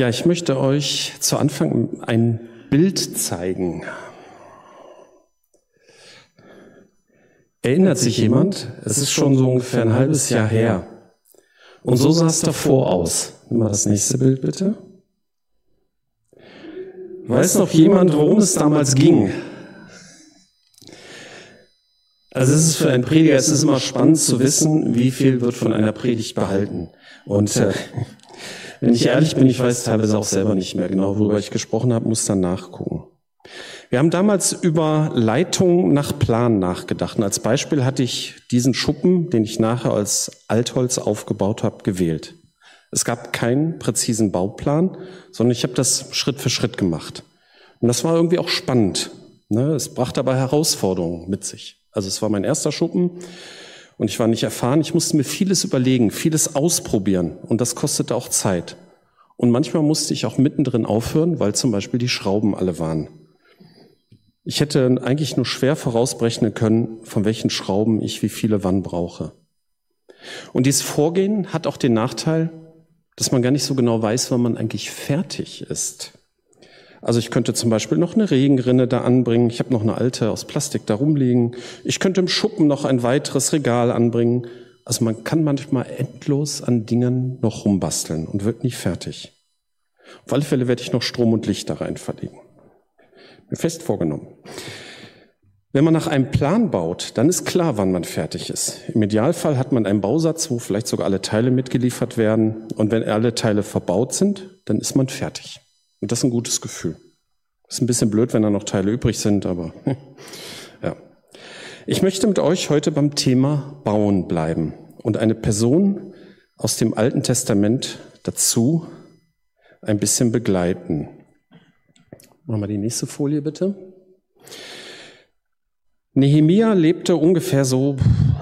Ja, ich möchte euch zu Anfang ein Bild zeigen. Erinnert sich jemand? Es ist schon so ungefähr ein halbes Jahr her. Und so sah es davor aus. Nimm mal das nächste Bild bitte. Weiß noch jemand, worum es damals ging? Also es ist für einen Prediger, es ist immer spannend zu wissen, wie viel wird von einer Predigt behalten. Und äh, wenn ich ehrlich bin, ich weiß teilweise auch selber nicht mehr genau, worüber ich gesprochen habe, muss dann nachgucken. Wir haben damals über Leitung nach Plan nachgedacht. Und als Beispiel hatte ich diesen Schuppen, den ich nachher als Altholz aufgebaut habe, gewählt. Es gab keinen präzisen Bauplan, sondern ich habe das Schritt für Schritt gemacht. Und das war irgendwie auch spannend. Ne? Es brachte aber Herausforderungen mit sich. Also es war mein erster Schuppen und ich war nicht erfahren. Ich musste mir vieles überlegen, vieles ausprobieren und das kostete auch Zeit. Und manchmal musste ich auch mittendrin aufhören, weil zum Beispiel die Schrauben alle waren. Ich hätte eigentlich nur schwer vorausberechnen können, von welchen Schrauben ich wie viele wann brauche. Und dieses Vorgehen hat auch den Nachteil, dass man gar nicht so genau weiß, wann man eigentlich fertig ist. Also ich könnte zum Beispiel noch eine Regenrinne da anbringen. Ich habe noch eine alte aus Plastik da rumliegen. Ich könnte im Schuppen noch ein weiteres Regal anbringen. Also man kann manchmal endlos an Dingen noch rumbasteln und wird nie fertig. Auf alle Fälle werde ich noch Strom und Licht da rein verlegen. Mir fest vorgenommen. Wenn man nach einem Plan baut, dann ist klar, wann man fertig ist. Im Idealfall hat man einen Bausatz, wo vielleicht sogar alle Teile mitgeliefert werden. Und wenn alle Teile verbaut sind, dann ist man fertig. Und das ist ein gutes Gefühl. Ist ein bisschen blöd, wenn da noch Teile übrig sind, aber ja. Ich möchte mit euch heute beim Thema Bauen bleiben und eine Person aus dem Alten Testament dazu ein bisschen begleiten. Machen wir die nächste Folie bitte. Nehemia lebte ungefähr so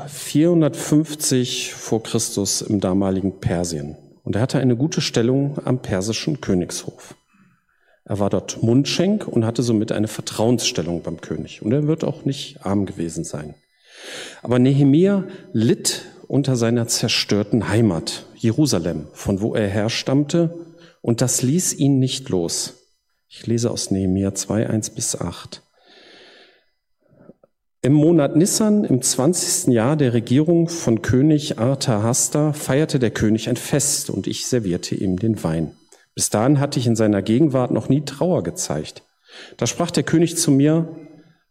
450 vor Christus im damaligen Persien und er hatte eine gute Stellung am persischen Königshof. Er war dort Mundschenk und hatte somit eine Vertrauensstellung beim König. Und er wird auch nicht arm gewesen sein. Aber Nehemia litt unter seiner zerstörten Heimat, Jerusalem, von wo er herstammte, und das ließ ihn nicht los. Ich lese aus Nehemia 2, 1 bis 8. Im Monat Nissan, im 20. Jahr der Regierung von König Arthahasta, feierte der König ein Fest und ich servierte ihm den Wein. Bis dahin hatte ich in seiner Gegenwart noch nie Trauer gezeigt. Da sprach der König zu mir,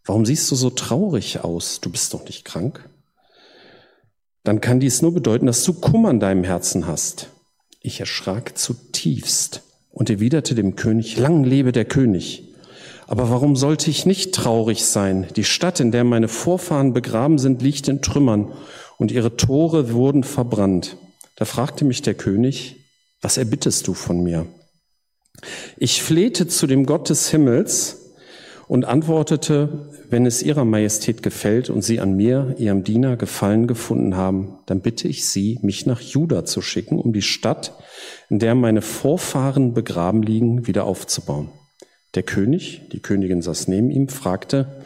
warum siehst du so traurig aus? Du bist doch nicht krank. Dann kann dies nur bedeuten, dass du Kummer in deinem Herzen hast. Ich erschrak zutiefst und erwiderte dem König, lang lebe der König. Aber warum sollte ich nicht traurig sein? Die Stadt, in der meine Vorfahren begraben sind, liegt in Trümmern und ihre Tore wurden verbrannt. Da fragte mich der König, was erbittest du von mir? Ich flehte zu dem Gott des Himmels und antwortete, wenn es ihrer Majestät gefällt und sie an mir, ihrem Diener, Gefallen gefunden haben, dann bitte ich sie, mich nach Juda zu schicken, um die Stadt, in der meine Vorfahren begraben liegen, wieder aufzubauen. Der König, die Königin saß neben ihm, fragte,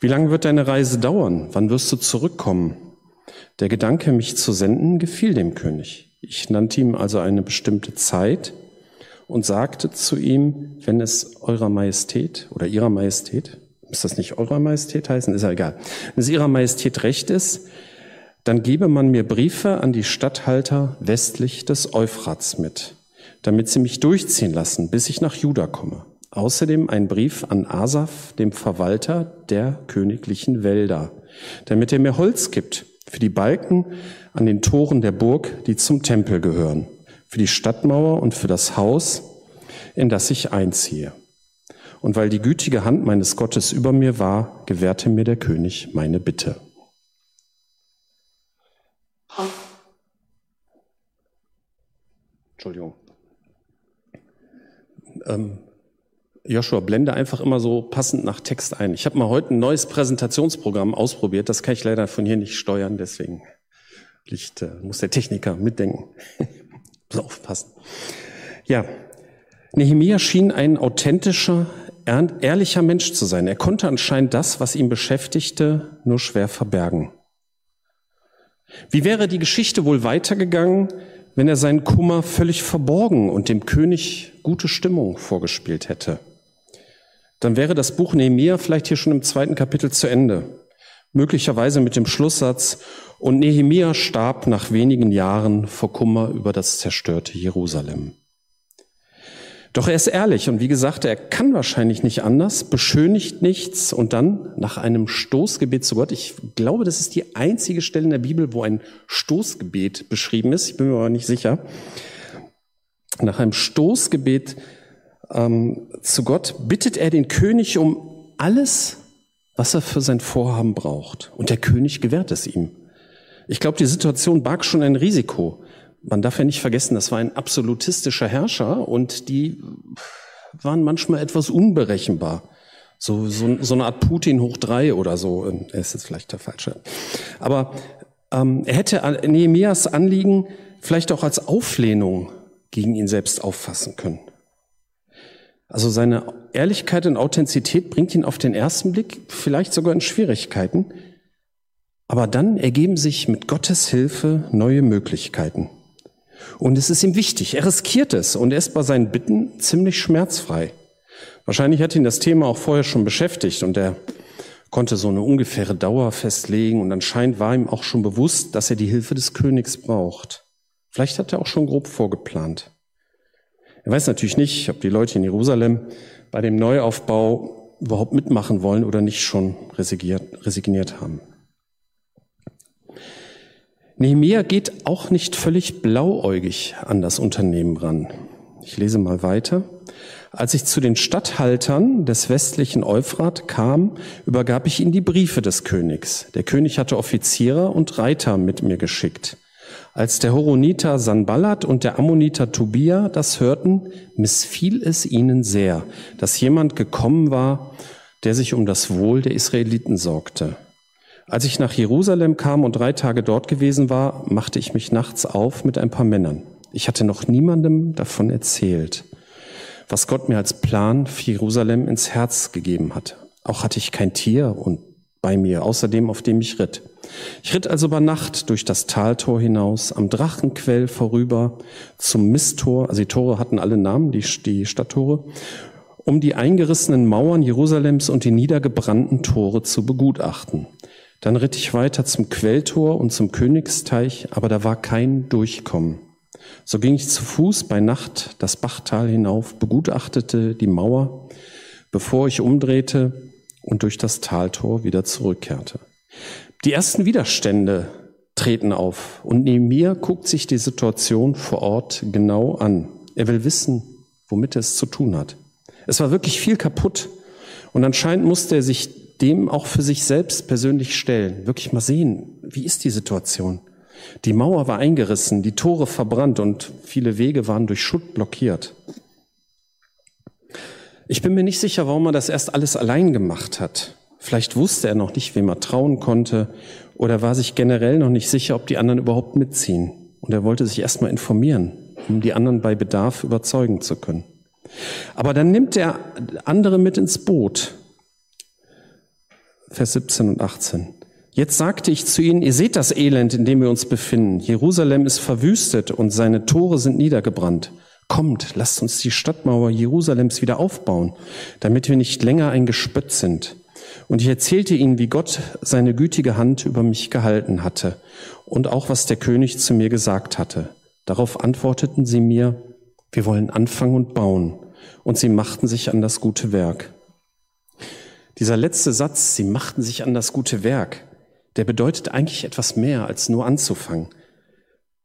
wie lange wird deine Reise dauern? Wann wirst du zurückkommen? Der Gedanke, mich zu senden, gefiel dem König. Ich nannte ihm also eine bestimmte Zeit, und sagte zu ihm, wenn es eurer Majestät oder ihrer Majestät, muss das nicht eurer Majestät heißen, ist ja egal, wenn es ihrer Majestät recht ist, dann gebe man mir Briefe an die Statthalter westlich des Euphrats mit, damit sie mich durchziehen lassen, bis ich nach Juda komme. Außerdem ein Brief an Asaf, dem Verwalter der königlichen Wälder, damit er mir Holz gibt für die Balken an den Toren der Burg, die zum Tempel gehören für die Stadtmauer und für das Haus, in das ich einziehe. Und weil die gütige Hand meines Gottes über mir war, gewährte mir der König meine Bitte. Entschuldigung. Ähm, Joshua, blende einfach immer so passend nach Text ein. Ich habe mal heute ein neues Präsentationsprogramm ausprobiert. Das kann ich leider von hier nicht steuern, deswegen Licht, äh, muss der Techniker mitdenken. muss aufpassen. Ja, Nehemia schien ein authentischer, ehrlicher Mensch zu sein. Er konnte anscheinend das, was ihn beschäftigte, nur schwer verbergen. Wie wäre die Geschichte wohl weitergegangen, wenn er seinen Kummer völlig verborgen und dem König gute Stimmung vorgespielt hätte. Dann wäre das Buch Nehemiah vielleicht hier schon im zweiten Kapitel zu Ende. Möglicherweise mit dem Schlusssatz, und Nehemiah starb nach wenigen Jahren vor Kummer über das zerstörte Jerusalem. Doch er ist ehrlich und wie gesagt, er kann wahrscheinlich nicht anders, beschönigt nichts und dann nach einem Stoßgebet zu Gott, ich glaube, das ist die einzige Stelle in der Bibel, wo ein Stoßgebet beschrieben ist, ich bin mir aber nicht sicher, nach einem Stoßgebet ähm, zu Gott bittet er den König um alles, was er für sein Vorhaben braucht. Und der König gewährt es ihm. Ich glaube, die Situation barg schon ein Risiko man darf ja nicht vergessen, das war ein absolutistischer Herrscher und die waren manchmal etwas unberechenbar. So, so, so eine Art Putin hoch drei oder so. Er ist jetzt vielleicht der falsche. Aber ähm, er hätte Nehemias Anliegen vielleicht auch als Auflehnung gegen ihn selbst auffassen können. Also seine Ehrlichkeit und Authentizität bringt ihn auf den ersten Blick vielleicht sogar in Schwierigkeiten. Aber dann ergeben sich mit Gottes Hilfe neue Möglichkeiten. Und es ist ihm wichtig. Er riskiert es und er ist bei seinen Bitten ziemlich schmerzfrei. Wahrscheinlich hat ihn das Thema auch vorher schon beschäftigt und er konnte so eine ungefähre Dauer festlegen und anscheinend war ihm auch schon bewusst, dass er die Hilfe des Königs braucht. Vielleicht hat er auch schon grob vorgeplant. Er weiß natürlich nicht, ob die Leute in Jerusalem bei dem Neuaufbau überhaupt mitmachen wollen oder nicht schon resigniert, haben. Nehemia geht auch nicht völlig blauäugig an das Unternehmen ran. Ich lese mal weiter. Als ich zu den Statthaltern des westlichen Euphrat kam, übergab ich ihnen die Briefe des Königs. Der König hatte Offiziere und Reiter mit mir geschickt. Als der Horoniter Sanballat und der Ammoniter Tobia das hörten, missfiel es ihnen sehr, dass jemand gekommen war, der sich um das Wohl der Israeliten sorgte. Als ich nach Jerusalem kam und drei Tage dort gewesen war, machte ich mich nachts auf mit ein paar Männern. Ich hatte noch niemandem davon erzählt, was Gott mir als Plan für Jerusalem ins Herz gegeben hat. Auch hatte ich kein Tier und bei mir, außerdem auf dem ich ritt. Ich ritt also bei Nacht durch das Taltor hinaus, am Drachenquell vorüber, zum Misttor, also die Tore hatten alle Namen, die, die Stadttore, um die eingerissenen Mauern Jerusalems und die niedergebrannten Tore zu begutachten. Dann ritt ich weiter zum Quelltor und zum Königsteich, aber da war kein Durchkommen. So ging ich zu Fuß bei Nacht das Bachtal hinauf, begutachtete die Mauer, bevor ich umdrehte und durch das Taltor wieder zurückkehrte. Die ersten Widerstände treten auf und neben mir guckt sich die Situation vor Ort genau an. Er will wissen, womit er es zu tun hat. Es war wirklich viel kaputt und anscheinend musste er sich dem auch für sich selbst persönlich stellen. Wirklich mal sehen, wie ist die Situation? Die Mauer war eingerissen, die Tore verbrannt und viele Wege waren durch Schutt blockiert. Ich bin mir nicht sicher, warum er das erst alles allein gemacht hat. Vielleicht wusste er noch nicht, wem er trauen konnte oder war sich generell noch nicht sicher, ob die anderen überhaupt mitziehen. Und er wollte sich erstmal informieren, um die anderen bei Bedarf überzeugen zu können. Aber dann nimmt er andere mit ins Boot Vers 17 und 18. Jetzt sagte ich zu ihnen, ihr seht das Elend, in dem wir uns befinden. Jerusalem ist verwüstet und seine Tore sind niedergebrannt. Kommt, lasst uns die Stadtmauer Jerusalems wieder aufbauen, damit wir nicht länger ein Gespött sind. Und ich erzählte ihnen, wie Gott seine gütige Hand über mich gehalten hatte und auch was der König zu mir gesagt hatte. Darauf antworteten sie mir, wir wollen anfangen und bauen. Und sie machten sich an das gute Werk. Dieser letzte Satz, sie machten sich an das gute Werk, der bedeutet eigentlich etwas mehr als nur anzufangen.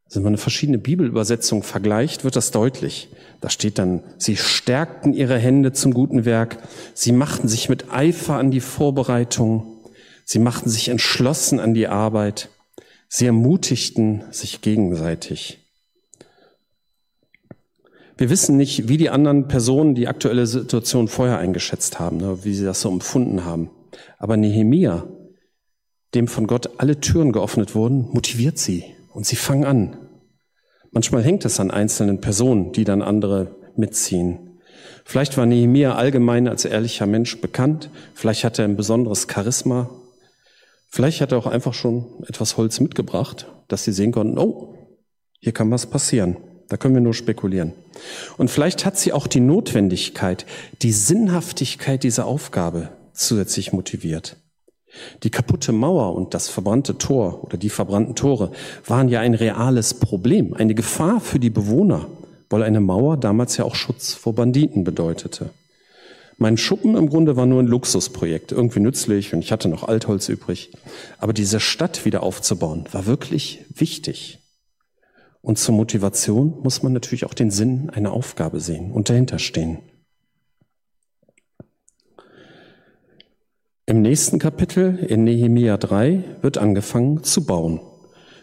Also wenn man eine verschiedene Bibelübersetzung vergleicht, wird das deutlich. Da steht dann, sie stärkten ihre Hände zum guten Werk, sie machten sich mit Eifer an die Vorbereitung, sie machten sich entschlossen an die Arbeit, sie ermutigten sich gegenseitig. Wir wissen nicht, wie die anderen Personen die aktuelle Situation vorher eingeschätzt haben, ne, wie sie das so empfunden haben. Aber Nehemia, dem von Gott alle Türen geöffnet wurden, motiviert sie und sie fangen an. Manchmal hängt es an einzelnen Personen, die dann andere mitziehen. Vielleicht war Nehemia allgemein als ehrlicher Mensch bekannt, vielleicht hat er ein besonderes Charisma, vielleicht hat er auch einfach schon etwas Holz mitgebracht, dass sie sehen konnten, oh, Hier kann was passieren. Da können wir nur spekulieren. Und vielleicht hat sie auch die Notwendigkeit, die Sinnhaftigkeit dieser Aufgabe zusätzlich motiviert. Die kaputte Mauer und das verbrannte Tor oder die verbrannten Tore waren ja ein reales Problem, eine Gefahr für die Bewohner, weil eine Mauer damals ja auch Schutz vor Banditen bedeutete. Mein Schuppen im Grunde war nur ein Luxusprojekt, irgendwie nützlich und ich hatte noch Altholz übrig. Aber diese Stadt wieder aufzubauen, war wirklich wichtig. Und zur Motivation muss man natürlich auch den Sinn einer Aufgabe sehen und dahinter stehen. Im nächsten Kapitel in Nehemia 3 wird angefangen zu bauen.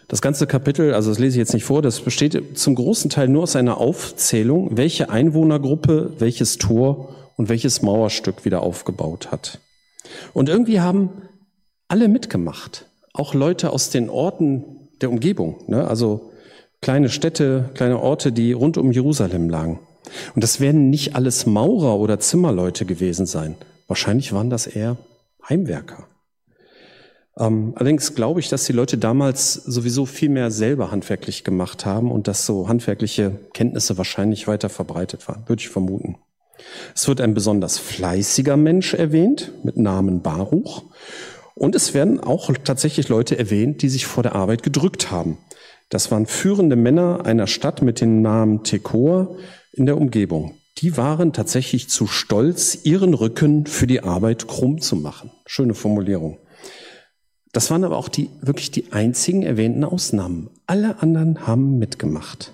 Das ganze Kapitel, also das lese ich jetzt nicht vor, das besteht zum großen Teil nur aus einer Aufzählung, welche Einwohnergruppe welches Tor und welches Mauerstück wieder aufgebaut hat. Und irgendwie haben alle mitgemacht, auch Leute aus den Orten der Umgebung, ne? also kleine Städte, kleine Orte, die rund um Jerusalem lagen. Und das werden nicht alles Maurer oder Zimmerleute gewesen sein. Wahrscheinlich waren das eher Heimwerker. Ähm, allerdings glaube ich, dass die Leute damals sowieso viel mehr selber handwerklich gemacht haben und dass so handwerkliche Kenntnisse wahrscheinlich weiter verbreitet waren, würde ich vermuten. Es wird ein besonders fleißiger Mensch erwähnt mit Namen Baruch. Und es werden auch tatsächlich Leute erwähnt, die sich vor der Arbeit gedrückt haben. Das waren führende Männer einer Stadt mit dem Namen Tekoa in der Umgebung. Die waren tatsächlich zu stolz, ihren Rücken für die Arbeit krumm zu machen. Schöne Formulierung. Das waren aber auch die, wirklich die einzigen erwähnten Ausnahmen. Alle anderen haben mitgemacht.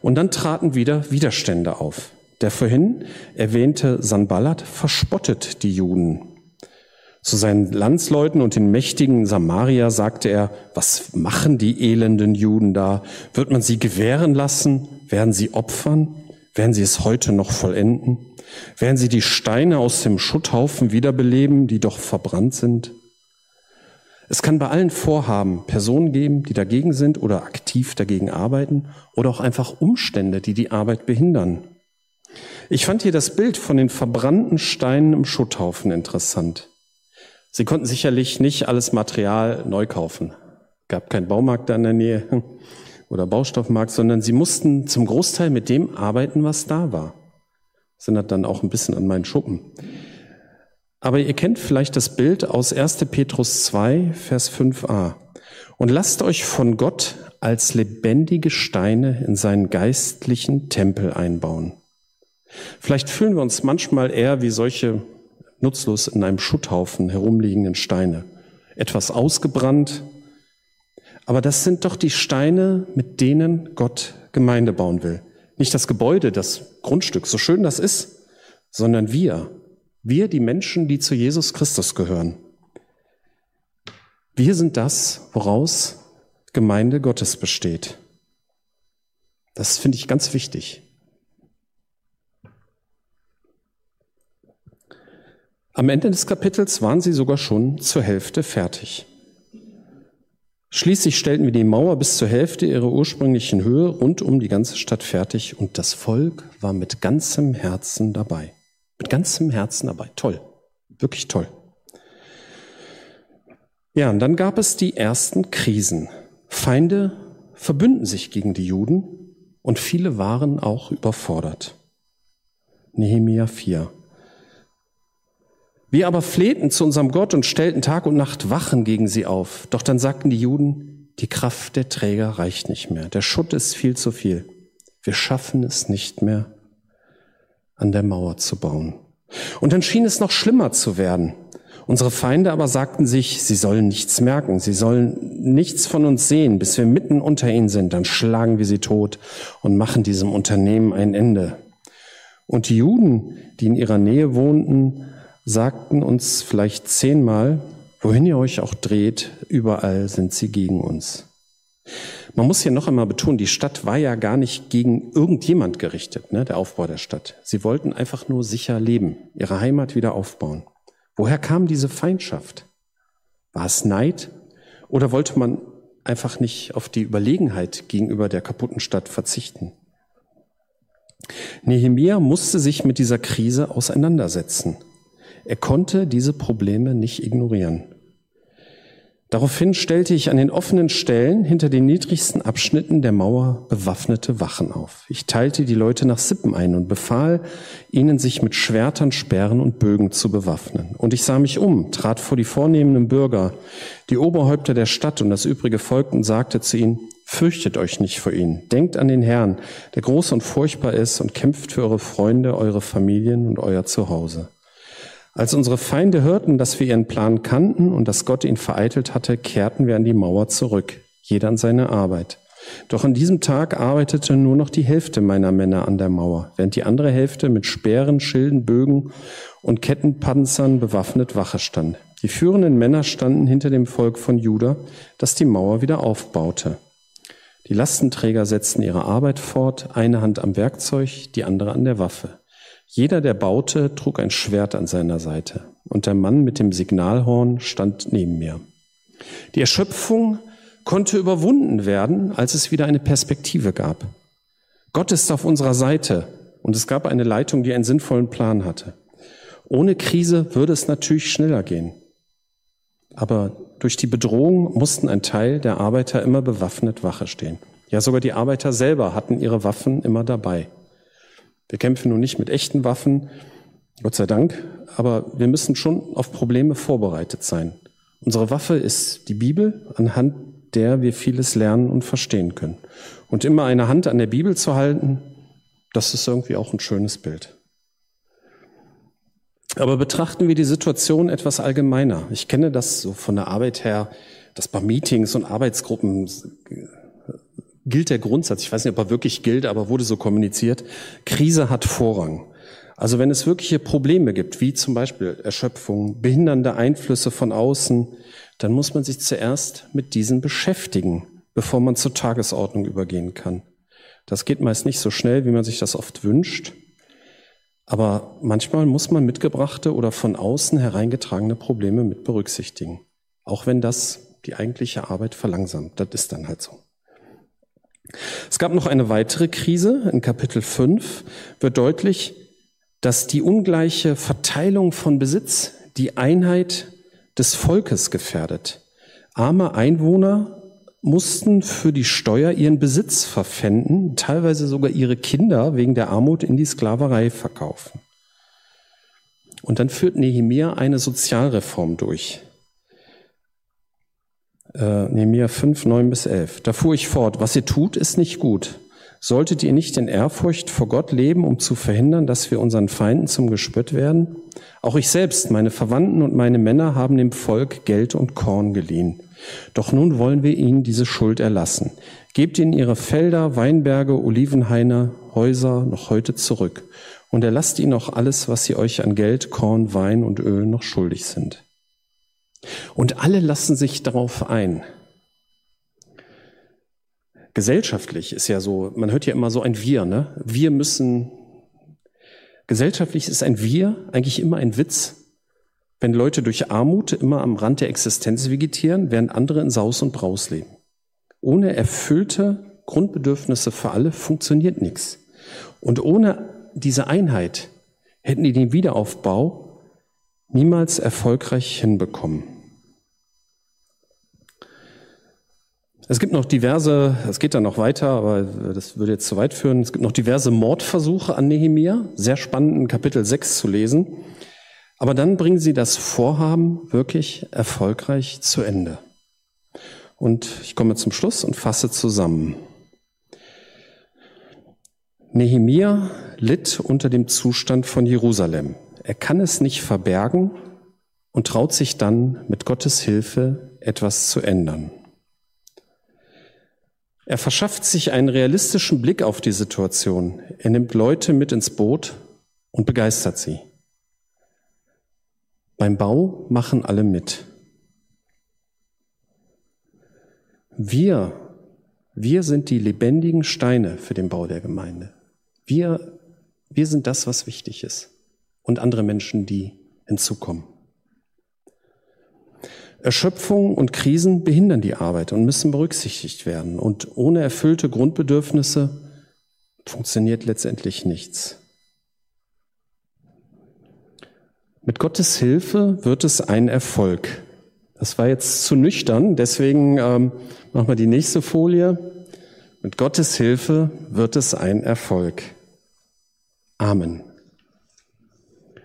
Und dann traten wieder Widerstände auf. Der vorhin erwähnte Sanballat verspottet die Juden. Zu seinen Landsleuten und den mächtigen Samaria sagte er, was machen die elenden Juden da? Wird man sie gewähren lassen? Werden sie opfern? Werden sie es heute noch vollenden? Werden sie die Steine aus dem Schutthaufen wiederbeleben, die doch verbrannt sind? Es kann bei allen Vorhaben Personen geben, die dagegen sind oder aktiv dagegen arbeiten oder auch einfach Umstände, die die Arbeit behindern. Ich fand hier das Bild von den verbrannten Steinen im Schutthaufen interessant. Sie konnten sicherlich nicht alles Material neu kaufen. Gab keinen Baumarkt da in der Nähe oder Baustoffmarkt, sondern sie mussten zum Großteil mit dem arbeiten, was da war. Das erinnert dann auch ein bisschen an meinen Schuppen. Aber ihr kennt vielleicht das Bild aus 1. Petrus 2, Vers 5a. Und lasst euch von Gott als lebendige Steine in seinen geistlichen Tempel einbauen. Vielleicht fühlen wir uns manchmal eher wie solche nutzlos in einem Schutthaufen herumliegenden Steine. Etwas ausgebrannt, aber das sind doch die Steine, mit denen Gott Gemeinde bauen will. Nicht das Gebäude, das Grundstück, so schön das ist, sondern wir. Wir, die Menschen, die zu Jesus Christus gehören. Wir sind das, woraus Gemeinde Gottes besteht. Das finde ich ganz wichtig. Am Ende des Kapitels waren sie sogar schon zur Hälfte fertig. Schließlich stellten wir die Mauer bis zur Hälfte ihrer ursprünglichen Höhe rund um die ganze Stadt fertig und das Volk war mit ganzem Herzen dabei. Mit ganzem Herzen dabei. Toll. Wirklich toll. Ja, und dann gab es die ersten Krisen. Feinde verbünden sich gegen die Juden und viele waren auch überfordert. Nehemia 4. Wir aber flehten zu unserem Gott und stellten Tag und Nacht Wachen gegen sie auf. Doch dann sagten die Juden, die Kraft der Träger reicht nicht mehr. Der Schutt ist viel zu viel. Wir schaffen es nicht mehr, an der Mauer zu bauen. Und dann schien es noch schlimmer zu werden. Unsere Feinde aber sagten sich, sie sollen nichts merken, sie sollen nichts von uns sehen, bis wir mitten unter ihnen sind, dann schlagen wir sie tot und machen diesem Unternehmen ein Ende. Und die Juden, die in ihrer Nähe wohnten, sagten uns vielleicht zehnmal, wohin ihr euch auch dreht, überall sind sie gegen uns. Man muss hier noch einmal betonen, die Stadt war ja gar nicht gegen irgendjemand gerichtet, ne, der Aufbau der Stadt. Sie wollten einfach nur sicher leben, ihre Heimat wieder aufbauen. Woher kam diese Feindschaft? War es Neid oder wollte man einfach nicht auf die Überlegenheit gegenüber der kaputten Stadt verzichten? Nehemia musste sich mit dieser Krise auseinandersetzen. Er konnte diese Probleme nicht ignorieren. Daraufhin stellte ich an den offenen Stellen hinter den niedrigsten Abschnitten der Mauer bewaffnete Wachen auf. Ich teilte die Leute nach Sippen ein und befahl ihnen, sich mit Schwertern, Speeren und Bögen zu bewaffnen. Und ich sah mich um, trat vor die vornehmenden Bürger, die Oberhäupter der Stadt und das übrige Volk und sagte zu ihnen, fürchtet euch nicht vor ihnen, denkt an den Herrn, der groß und furchtbar ist und kämpft für eure Freunde, eure Familien und euer Zuhause. Als unsere Feinde hörten, dass wir ihren Plan kannten und dass Gott ihn vereitelt hatte, kehrten wir an die Mauer zurück, jeder an seine Arbeit. Doch an diesem Tag arbeitete nur noch die Hälfte meiner Männer an der Mauer, während die andere Hälfte mit Speeren, Schilden, Bögen und Kettenpanzern bewaffnet Wache stand. Die führenden Männer standen hinter dem Volk von Juda, das die Mauer wieder aufbaute. Die Lastenträger setzten ihre Arbeit fort, eine Hand am Werkzeug, die andere an der Waffe. Jeder, der baute, trug ein Schwert an seiner Seite, und der Mann mit dem Signalhorn stand neben mir. Die Erschöpfung konnte überwunden werden, als es wieder eine Perspektive gab. Gott ist auf unserer Seite und es gab eine Leitung, die einen sinnvollen Plan hatte. Ohne Krise würde es natürlich schneller gehen. Aber durch die Bedrohung mussten ein Teil der Arbeiter immer bewaffnet Wache stehen. Ja, sogar die Arbeiter selber hatten ihre Waffen immer dabei. Wir kämpfen nun nicht mit echten Waffen, Gott sei Dank, aber wir müssen schon auf Probleme vorbereitet sein. Unsere Waffe ist die Bibel, anhand der wir vieles lernen und verstehen können. Und immer eine Hand an der Bibel zu halten, das ist irgendwie auch ein schönes Bild. Aber betrachten wir die Situation etwas allgemeiner. Ich kenne das so von der Arbeit her, dass bei Meetings und Arbeitsgruppen gilt der Grundsatz, ich weiß nicht, ob er wirklich gilt, aber wurde so kommuniziert, Krise hat Vorrang. Also wenn es wirkliche Probleme gibt, wie zum Beispiel Erschöpfung, behindernde Einflüsse von außen, dann muss man sich zuerst mit diesen beschäftigen, bevor man zur Tagesordnung übergehen kann. Das geht meist nicht so schnell, wie man sich das oft wünscht. Aber manchmal muss man mitgebrachte oder von außen hereingetragene Probleme mit berücksichtigen. Auch wenn das die eigentliche Arbeit verlangsamt. Das ist dann halt so. Es gab noch eine weitere Krise. In Kapitel 5 wird deutlich, dass die ungleiche Verteilung von Besitz die Einheit des Volkes gefährdet. Arme Einwohner mussten für die Steuer ihren Besitz verpfänden, teilweise sogar ihre Kinder wegen der Armut in die Sklaverei verkaufen. Und dann führt Nehemia eine Sozialreform durch äh, Nehemiah 5, 9 bis 11. Da fuhr ich fort, was ihr tut, ist nicht gut. Solltet ihr nicht in Ehrfurcht vor Gott leben, um zu verhindern, dass wir unseren Feinden zum Gespött werden? Auch ich selbst, meine Verwandten und meine Männer haben dem Volk Geld und Korn geliehen. Doch nun wollen wir ihnen diese Schuld erlassen. Gebt ihnen ihre Felder, Weinberge, Olivenhaine, Häuser noch heute zurück und erlasst ihnen auch alles, was sie euch an Geld, Korn, Wein und Öl noch schuldig sind. Und alle lassen sich darauf ein. Gesellschaftlich ist ja so, man hört ja immer so ein Wir, ne? Wir müssen, gesellschaftlich ist ein Wir eigentlich immer ein Witz. Wenn Leute durch Armut immer am Rand der Existenz vegetieren, während andere in Saus und Braus leben. Ohne erfüllte Grundbedürfnisse für alle funktioniert nichts. Und ohne diese Einheit hätten die den Wiederaufbau niemals erfolgreich hinbekommen. Es gibt noch diverse, es geht dann noch weiter, aber das würde jetzt zu weit führen. Es gibt noch diverse Mordversuche an Nehemia, sehr spannend in Kapitel 6 zu lesen. Aber dann bringen sie das Vorhaben wirklich erfolgreich zu Ende. Und ich komme zum Schluss und fasse zusammen. Nehemia litt unter dem Zustand von Jerusalem. Er kann es nicht verbergen und traut sich dann mit Gottes Hilfe etwas zu ändern. Er verschafft sich einen realistischen Blick auf die Situation. Er nimmt Leute mit ins Boot und begeistert sie. Beim Bau machen alle mit. Wir, wir sind die lebendigen Steine für den Bau der Gemeinde. Wir, wir sind das, was wichtig ist. Und andere Menschen, die hinzukommen. Erschöpfung und Krisen behindern die Arbeit und müssen berücksichtigt werden. Und ohne erfüllte Grundbedürfnisse funktioniert letztendlich nichts. Mit Gottes Hilfe wird es ein Erfolg. Das war jetzt zu nüchtern, deswegen ähm, machen wir die nächste Folie. Mit Gottes Hilfe wird es ein Erfolg. Amen.